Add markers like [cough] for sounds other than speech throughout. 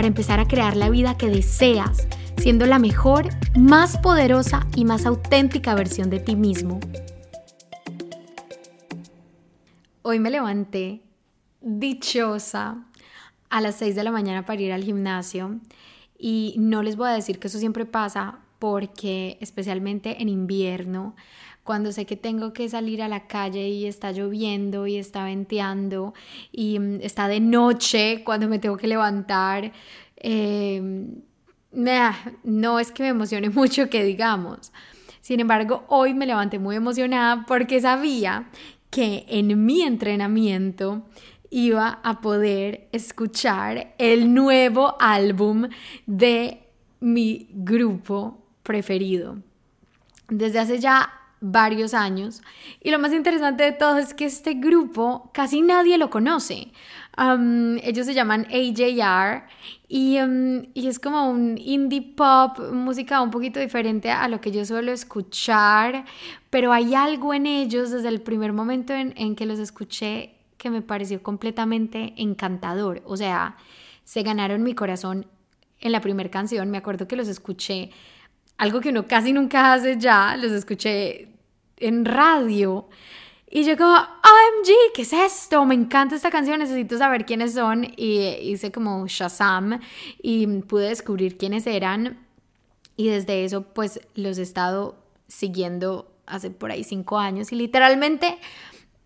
para empezar a crear la vida que deseas, siendo la mejor, más poderosa y más auténtica versión de ti mismo. Hoy me levanté dichosa a las 6 de la mañana para ir al gimnasio y no les voy a decir que eso siempre pasa porque especialmente en invierno, cuando sé que tengo que salir a la calle y está lloviendo y está venteando y mm, está de noche cuando me tengo que levantar, em, no es que me emocione [laughs] mucho que digamos. Sin embargo, hoy me levanté muy emocionada porque sabía que en mi entrenamiento iba a poder escuchar el nuevo álbum de mi grupo preferido desde hace ya varios años. Y lo más interesante de todo es que este grupo casi nadie lo conoce. ellos se llaman AJR y, y, es como un indie pop, música un poquito diferente a lo que yo suelo escuchar, pero hay algo en ellos desde el primer momento en, en que los escuché que me pareció completamente encantador. O sea, se ganaron mi corazón en la primera canción. Me acuerdo que los escuché algo que uno casi nunca hace ya, los escuché en radio. Y yo como, OMG, ¿qué es esto? Me encanta esta canción, necesito saber quiénes son. Y hice como Shazam y pude descubrir quiénes eran. Y desde eso, pues los he estado siguiendo hace por ahí cinco años. Y literalmente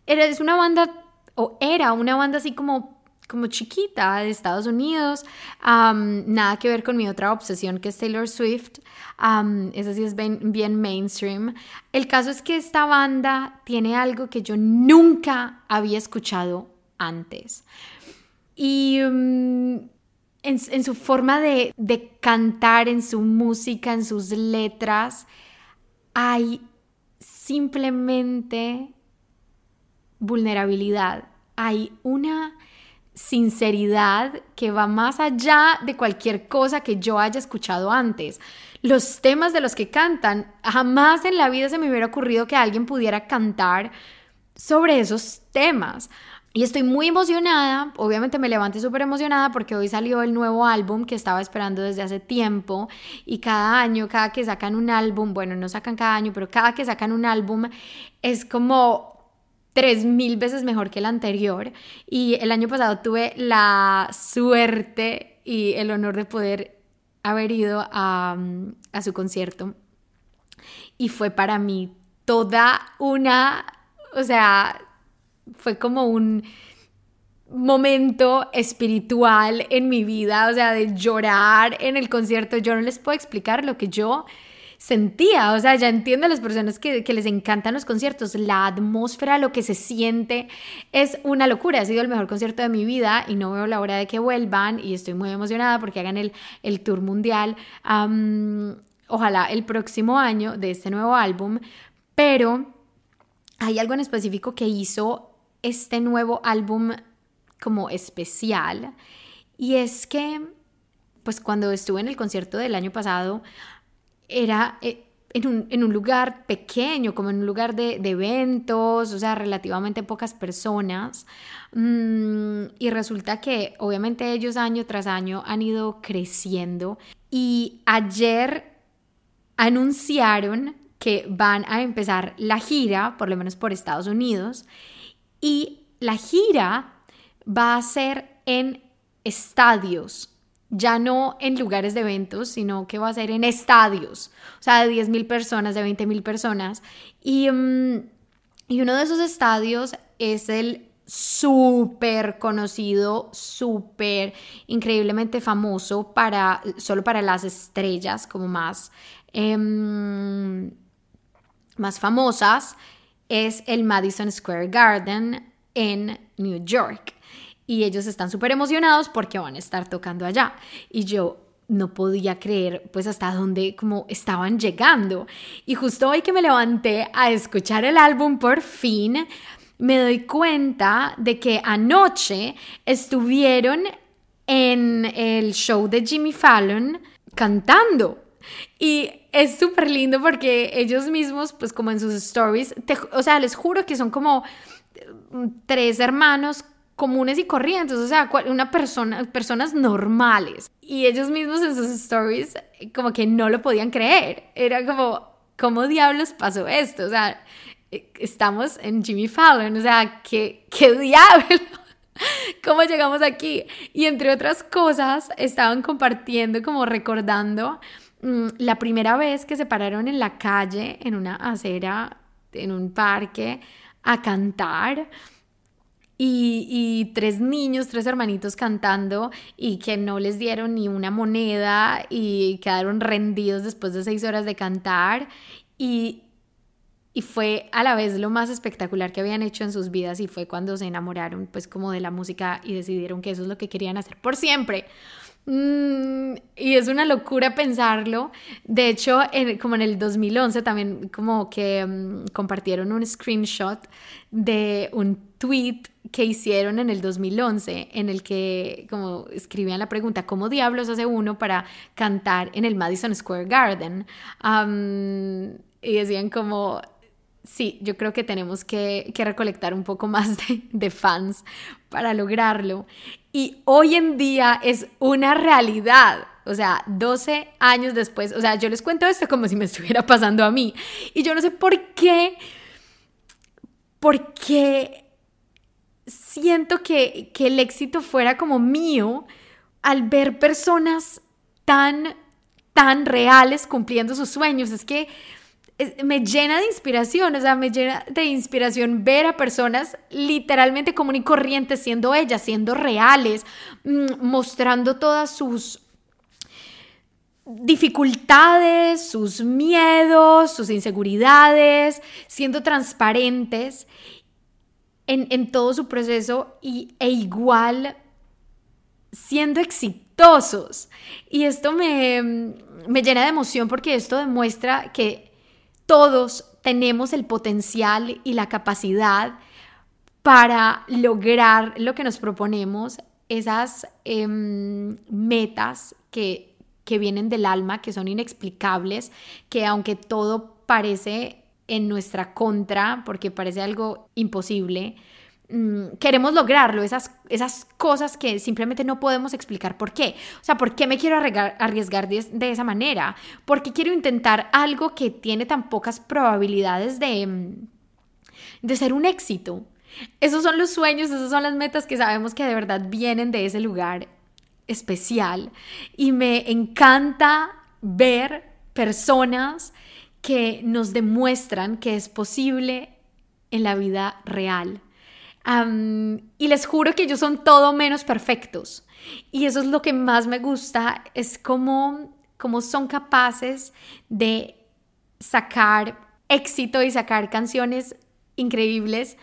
eres una banda, o era una banda así como como chiquita de Estados Unidos, nada que ver con mi otra obsesión que es Taylor Swift, esa sí es bien, mainstream. El caso es que esta banda tiene algo que yo nunca había escuchado antes. Y mm, en, su forma de cantar, en su música, en sus letras, hay simplemente vulnerabilidad. Hay una sinceridad que va más allá de cualquier cosa que yo haya escuchado antes. Los temas de los que cantan, jamás en la vida se me hubiera ocurrido que alguien pudiera cantar sobre esos temas. Y estoy muy emocionada, obviamente me levanté súper emocionada porque hoy salió el nuevo álbum que estaba esperando desde hace tiempo y cada año, cada que sacan un álbum, bueno, no sacan cada año, pero cada que sacan un álbum es como tres mil veces mejor que el anterior. Y el año pasado tuve la suerte y el honor de poder haber ido a, su concierto. Y fue para mí toda una, o sea, fue como un momento espiritual en mi vida, o sea, de llorar en el concierto. Yo no les puedo explicar lo que yo sentía, o sea, ya entiendo a las personas que, les encantan los conciertos, la atmósfera, lo que se siente, es una locura, ha sido el mejor concierto de mi vida y no veo la hora de que vuelvan y estoy muy emocionada porque hagan el, el tour mundial, ojalá el próximo año de este nuevo álbum, pero hay algo en específico que hizo este nuevo álbum como especial y es que pues cuando estuve en el concierto del año pasado era eh, en un, en un, lugar pequeño, como en un lugar de, eventos, o sea, relativamente pocas personas. Mm, y resulta que obviamente ellos año tras año han ido creciendo. Y ayer anunciaron que van a empezar la gira, por lo menos por Estados Unidos, y la gira va a ser en estadios ya no en lugares de eventos, sino que va a ser en estadios, o sea, de 10 mil personas, de 20 mil personas. Y, mm, y uno de esos estadios es el súper conocido, súper increíblemente famoso para, solo para las estrellas como más, em, más famosas, es el Madison Square Garden en New York y ellos están súper emocionados porque van a estar tocando allá. Y yo no podía creer pues hasta dónde como estaban llegando. Y justo hoy que me levanté a escuchar el álbum por fin, me doy cuenta de que anoche estuvieron en el show de Jimmy Fallon cantando. Y es súper lindo porque ellos mismos, pues como en sus stories, o sea, les juro que son como tres hermanos comunes y corrientes, o sea, una persona, personas normales. Y ellos mismos en sus stories como que no lo podían creer. Era como, ¿cómo diablos pasó esto? O sea, e, estamos en Jimmy Fallon, o sea, ¿qué, qué [laughs] diablo? ¿Cómo llegamos aquí? Y entre otras cosas, estaban compartiendo, como recordando mm, la primera vez que se pararon en la calle, en una acera, en un parque, a cantar y, tres niños, tres hermanitos cantando y que no les dieron ni una moneda y quedaron rendidos después de seis horas de cantar y, y fue a la vez lo más espectacular que habían hecho en sus vidas y fue cuando se enamoraron pues como de la música y decidieron que eso es lo que querían hacer por siempre. Mm, y es una locura pensarlo. De hecho, como en el 2011 también como que mm, compartieron un screenshot de un tweet que hicieron en el 2011 en el que como escribían la pregunta, ¿cómo diablos hace uno para cantar en el Madison Square Garden? y decían como, sí, yo creo que tenemos que, recolectar un poco más [laughs] de, fans para lograrlo. Y hoy en día es una realidad. O sea, 12 años después, o sea, yo les cuento esto como si me [laughs] estuviera pasando a mí. Y yo no sé por qué, porque siento que, que el éxito fuera como mío al ver personas tan, tan reales cumpliendo sus sueños. Es que me llena de inspiración, o sea, me llena de inspiración ver a personas literalmente común y corrientes siendo ellas, siendo reales, mm, mostrando todas sus dificultades, sus miedos, sus inseguridades, siendo transparentes en, todo su proceso y, e igual siendo exitosos. Y esto me, me llena de emoción porque esto demuestra que todos tenemos el potencial y la capacidad para lograr lo que nos proponemos, esas em, metas que, que vienen del alma, que son inexplicables, que aunque todo parece en nuestra contra, porque parece algo imposible, queremos lograrlo, esas, esas cosas que simplemente no podemos explicar por qué. O sea, ¿por qué me quiero arriesgar de, esa manera? ¿Por qué quiero intentar algo que tiene tan pocas probabilidades de, mm, de ser un éxito? Esos son los sueños, esas son las metas que sabemos que de verdad vienen de ese lugar especial. Y me encanta ver personas que nos demuestran que es posible en la vida real y les juro que ellos son todo menos perfectos. Y eso es lo que más me gusta, es cómo, cómo son capaces de sacar éxito y sacar canciones increíbles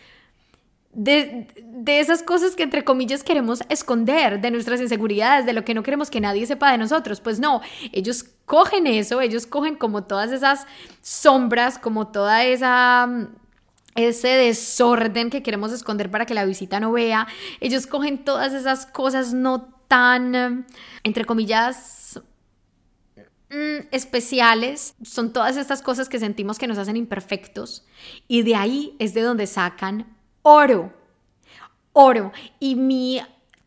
de, de, esas cosas que entre comillas queremos esconder, de nuestras inseguridades, de lo que no queremos que nadie sepa de nosotros. Pues no, ellos cogen eso, ellos cogen como todas esas sombras, como toda esa ese desorden que queremos esconder para que la visita no vea. Ellos cogen todas esas cosas no tan, entre comillas, mm, especiales. Son todas estas cosas que sentimos que nos hacen imperfectos. Y de ahí es de donde sacan oro. Oro. Y mi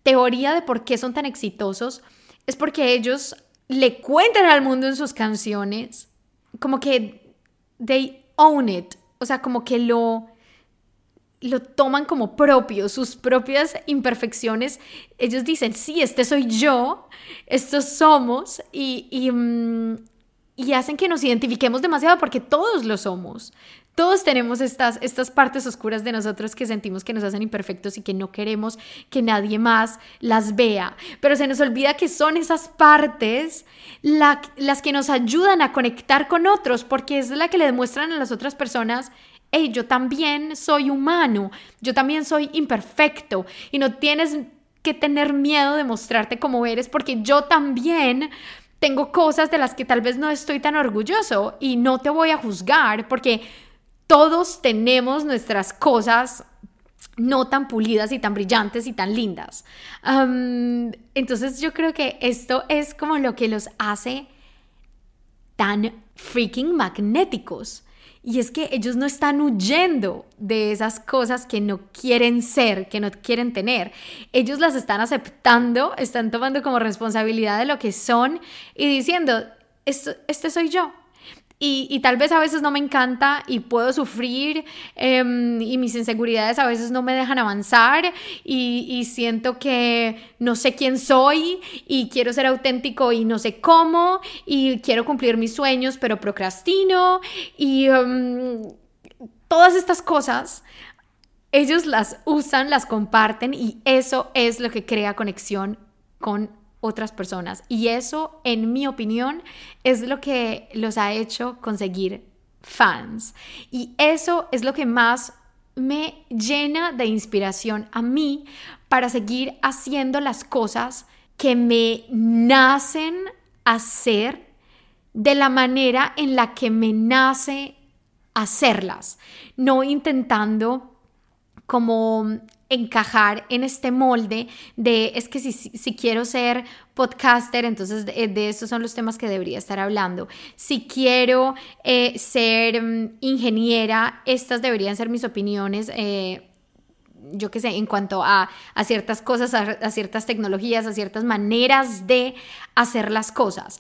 teoría de por qué son tan exitosos es porque ellos le cuentan al mundo en sus canciones como que they own it o sea, como que lo, lo toman como propio, sus propias imperfecciones. Ellos dicen, sí, este soy yo, estos somos, y, y, mm, y, hacen que nos identifiquemos demasiado porque todos lo somos. Todos tenemos estas, estas partes oscuras de nosotros que sentimos que nos hacen imperfectos y que no queremos que nadie más las vea. Pero se nos olvida que son esas partes las que nos ayudan a conectar con otros, porque es la que le demuestran a las otras personas hey, yo también soy humano, yo también soy imperfecto y no tienes que tener miedo de mostrarte como eres porque yo también tengo cosas de las que tal vez no estoy tan orgulloso y no te voy a juzgar porque todos tenemos nuestras cosas no tan pulidas y tan brillantes y tan lindas. entonces yo creo que esto es como lo que los hace tan freaking magnéticos. Y es que ellos no están huyendo de esas cosas que no quieren ser, que no quieren tener. Ellos las están aceptando, están tomando como responsabilidad de lo que son y diciendo, este soy yo, y, tal vez a veces no me encanta y puedo sufrir em, y mis inseguridades a veces no me dejan avanzar y, siento que no sé quién soy y quiero ser auténtico y no sé cómo y quiero cumplir mis sueños pero procrastino y em, todas estas cosas ellos las usan, las comparten y eso es lo que crea conexión con otras personas. Y eso, en mi opinión, es lo que los ha hecho conseguir fans. Y eso es lo que más me llena de inspiración a mí para seguir haciendo las cosas que me nacen hacer de la manera en la que me nace hacerlas, no intentando como encajar en este molde de es que si, si quiero ser podcaster, entonces de, estos son los temas que debería estar hablando. Si quiero eh, ser mm, ingeniera, estas deberían ser mis opiniones. Eh, yo qué sé, en cuanto a, a ciertas cosas, a, ciertas tecnologías, a ciertas maneras de hacer las cosas.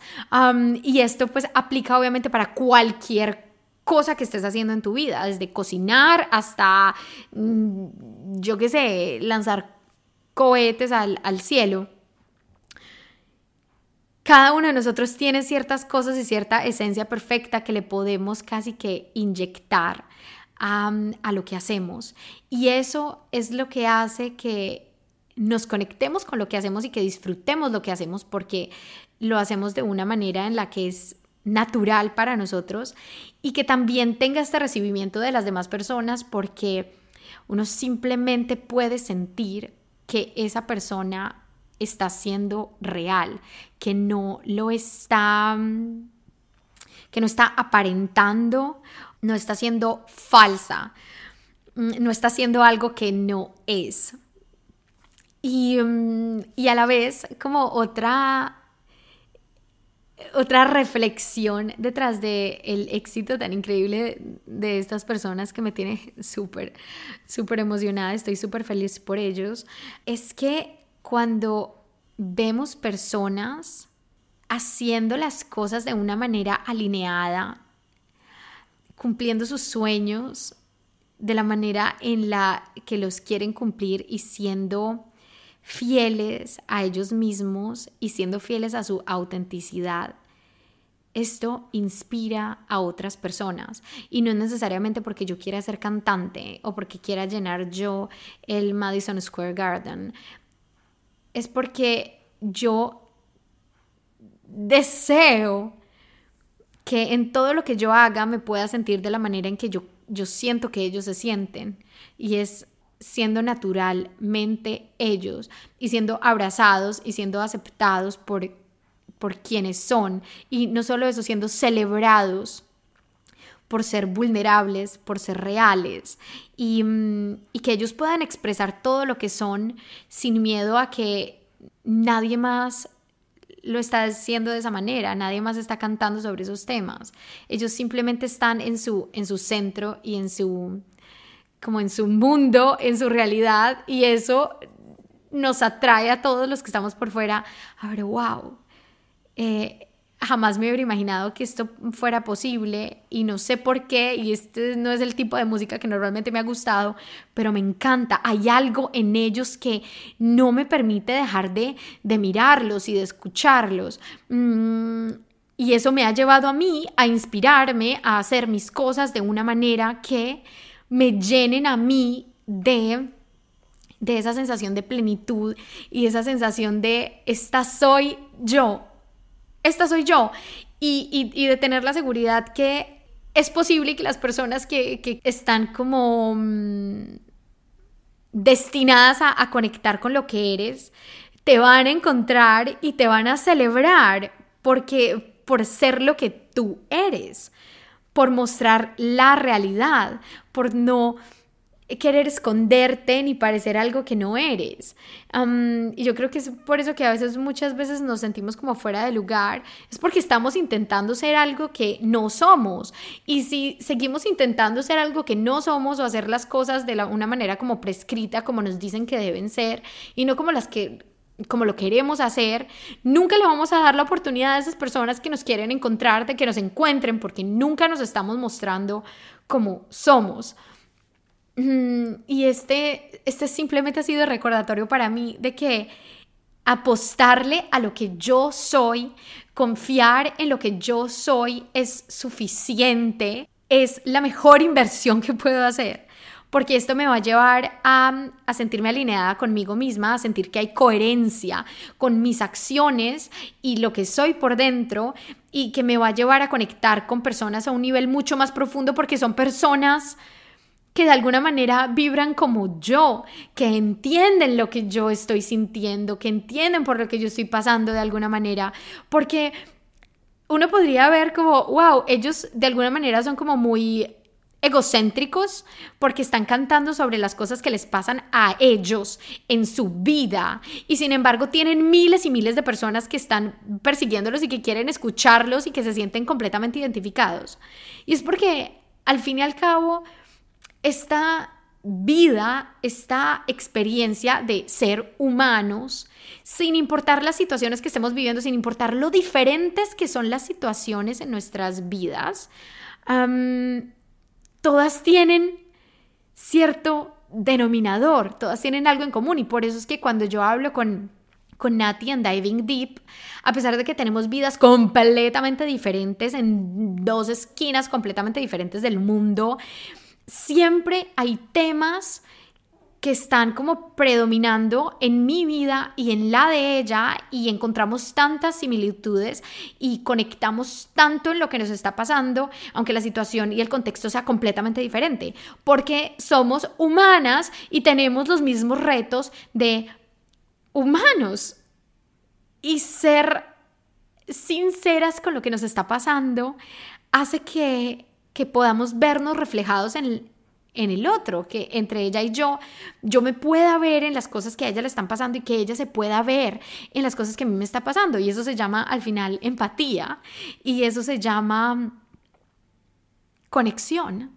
y esto pues aplica obviamente para cualquier cosa que estés haciendo en tu vida, desde cocinar hasta, mm, yo qué sé, lanzar cohetes al, cielo. Cada uno de nosotros tiene ciertas cosas y cierta esencia perfecta que le podemos casi que inyectar a, a lo que hacemos. Y eso es lo que hace que nos conectemos con lo que hacemos y que disfrutemos lo que hacemos porque lo hacemos de una manera en la que es natural para nosotros y que también tenga este recibimiento de las demás personas porque uno simplemente puede sentir que esa persona está siendo real, que no lo está que no está aparentando, no está siendo falsa, mm, no está haciendo algo que no es. Y, mm, y a la vez, como otra otra reflexión detrás del el éxito tan increíble de estas personas que me tiene [laughs] súper, súper emocionada, estoy súper feliz por ellos, es que cuando vemos personas haciendo las cosas de una manera alineada, cumpliendo sus sueños de la manera en la que los quieren cumplir y siendo fieles a ellos mismos y siendo fieles a su autenticidad, esto inspira a otras personas. Y no es necesariamente porque yo quiera ser cantante o porque quiera llenar yo el Madison Square Garden, es porque yo deseo que en todo lo que yo haga me pueda sentir de la manera en que yo, yo siento que ellos se sienten. Y es siendo naturalmente ellos y siendo abrazados y siendo aceptados por, por quienes son. Y no solo eso, siendo celebrados por ser vulnerables, por ser reales y, mm, y que ellos puedan expresar todo lo que son sin miedo a que nadie más lo está haciendo de esa manera, nadie más está cantando sobre esos temas. Ellos simplemente están en su, en su centro y en su, como en su mundo, en su realidad, y eso nos atrae a todos los que estamos por fuera a ver, wow, eh, jamás me hubiera imaginado que esto fuera posible y no sé por qué, y este no es el tipo de música que normalmente me ha gustado, pero me encanta. Hay algo en ellos que no me permite dejar de, de mirarlos y de escucharlos. Mm, y eso me ha llevado a mí a inspirarme a hacer mis cosas de una manera que me llenen a mí de de esa sensación de plenitud y esa sensación de esta soy yo, esta soy yo y, de tener la seguridad que es posible que las personas que, están como mm, destinadas a, a conectar con lo que eres, te van a encontrar y te van a celebrar porque por ser lo que tú eres, por mostrar la realidad, por no querer esconderte ni parecer algo que no eres. y yo creo que es por eso que a veces, muchas veces nos sentimos como fuera de lugar, es porque estamos intentando ser algo que no somos. Y si seguimos intentando ser algo que no somos o hacer las cosas de una manera como prescrita, como nos dicen que deben ser, y no como las que como lo queremos hacer, nunca le vamos a dar la oportunidad a esas personas que nos quieren encontrar, de que nos encuentren, porque nunca nos estamos mostrando como somos. Mm, y este, este simplemente ha sido recordatorio para mí de que apostarle a lo que yo soy, confiar en lo que yo soy es suficiente, es la mejor inversión que puedo hacer. Porque esto me va a llevar a, a sentirme alineada conmigo misma, a sentir que hay coherencia con mis acciones y lo que soy por dentro y que me va a llevar a conectar con personas a un nivel mucho más profundo porque son personas que de alguna manera vibran como yo, que entienden lo que yo estoy sintiendo, que entienden por lo que yo estoy pasando de alguna manera, porque uno podría ver como, wow, ellos de alguna manera son como muy egocéntricos porque están cantando sobre las cosas que les pasan a ellos en su vida y sin embargo tienen miles y miles de personas que están persiguiéndolos y que quieren escucharlos y que se sienten completamente identificados. Y es porque al fin y al cabo esta vida, esta experiencia de ser humanos, sin importar las situaciones que estemos viviendo, sin importar lo diferentes que son las situaciones en nuestras vidas, todas tienen cierto denominador, todas tienen algo en común y por eso es que cuando yo hablo con con Nati en Diving Deep, a pesar de que tenemos vidas completamente diferentes en dos esquinas completamente diferentes del mundo, siempre hay temas que están como predominando en mi vida y en la de ella y encontramos tantas similitudes y conectamos tanto en lo que nos está pasando, aunque la situación y el contexto sea completamente diferente, porque somos humanas y tenemos los mismos retos de humanos. Y ser sinceras con lo que nos está pasando hace que que podamos vernos reflejados en, en el otro, que entre ella y yo, yo me pueda ver en las cosas que a ella le están pasando y que ella se pueda ver en las cosas que a mí me está pasando. Y eso se llama al final empatía y eso se llama conexión.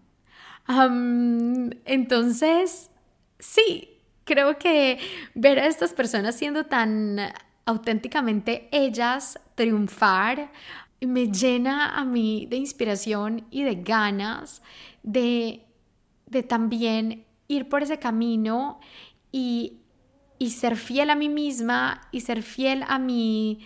entonces, sí, creo que ver a estas personas siendo tan auténticamente ellas, triunfar, me llena a mí de inspiración y de ganas de, de también ir por ese camino y, y, ser fiel a mí misma y ser fiel a, mi,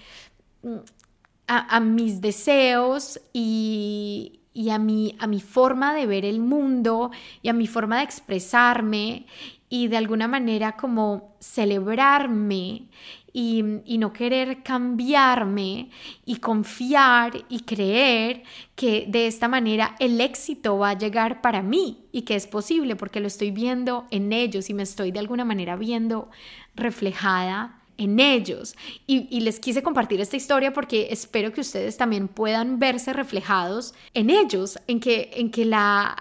a, mis deseos y, y a, mi, a mi forma de ver el mundo y a mi forma de expresarme y de alguna manera como celebrarme y, no querer cambiarme y confiar y creer que de esta manera el éxito va a llegar para mí y que es posible porque lo estoy viendo en ellos y me estoy de alguna manera viendo reflejada en ellos. Y, y, les quise compartir esta historia porque espero que ustedes también puedan verse reflejados en ellos, en que, en que la,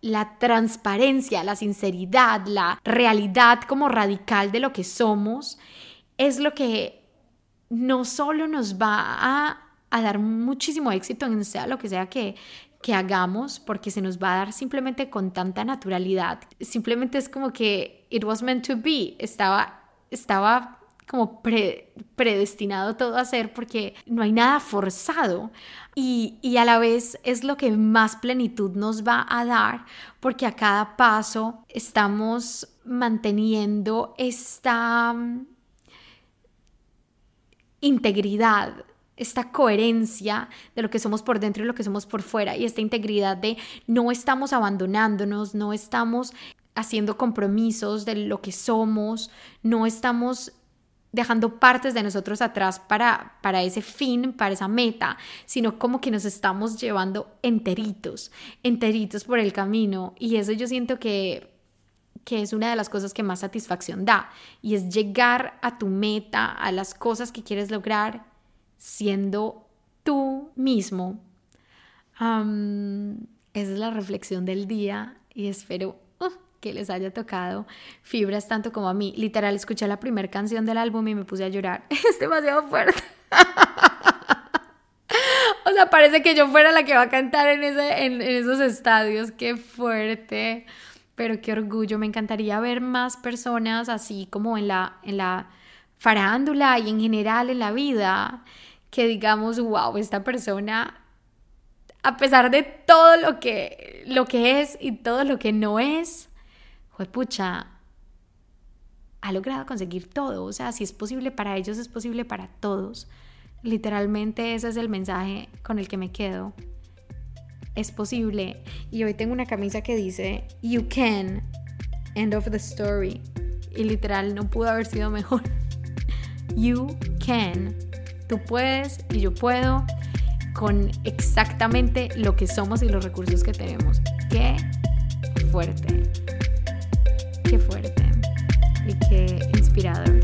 la transparencia, la sinceridad, la realidad como radical de lo que somos es lo que no solo nos va a, dar muchísimo éxito en sea lo que sea que, que hagamos, porque se nos va a dar simplemente con tanta naturalidad. Simplemente es como que it was meant to be, estaba, estaba como predestinado todo a ser porque no hay nada forzado y, y, a la vez es lo que más plenitud nos va a dar porque a cada paso estamos manteniendo esta integridad, esta coherencia de lo que somos por dentro y lo que somos por fuera y esta integridad de no estamos abandonándonos, no estamos haciendo compromisos de lo que somos, no estamos dejando partes de nosotros atrás para, para ese fin, para esa meta, sino como que nos estamos llevando enteritos, enteritos por el camino. Y eso yo siento que que es una de las cosas que más satisfacción da y es llegar a tu meta, a las cosas que quieres lograr siendo tú mismo. esa es la reflexión del día y espero uh, que les haya tocado fibras tanto como a mí. Literal, escuché la primera canción del álbum y me puse a llorar. [laughs] Es demasiado fuerte. [laughs] o sea, parece que yo fuera la que va a cantar en, ese, en esos estadios. Qué fuerte. Pero qué orgullo. Me encantaría ver más personas así como en la, en la farándula y en general en la vida que digamos, wow, esta persona, a pesar de todo lo que, lo que es y todo lo que no es, pucha, ha logrado conseguir todo. O sea, si es posible para ellos, es posible para todos. Literalmente ese es el mensaje con el que me quedo es posible. Y hoy tengo una camisa que dice, You can, end of the story. Y literal, no pudo haber sido mejor. [laughs] You can, tú puedes y yo puedo con exactamente lo que somos y los recursos que tenemos. Qué fuerte, qué fuerte y qué inspirador.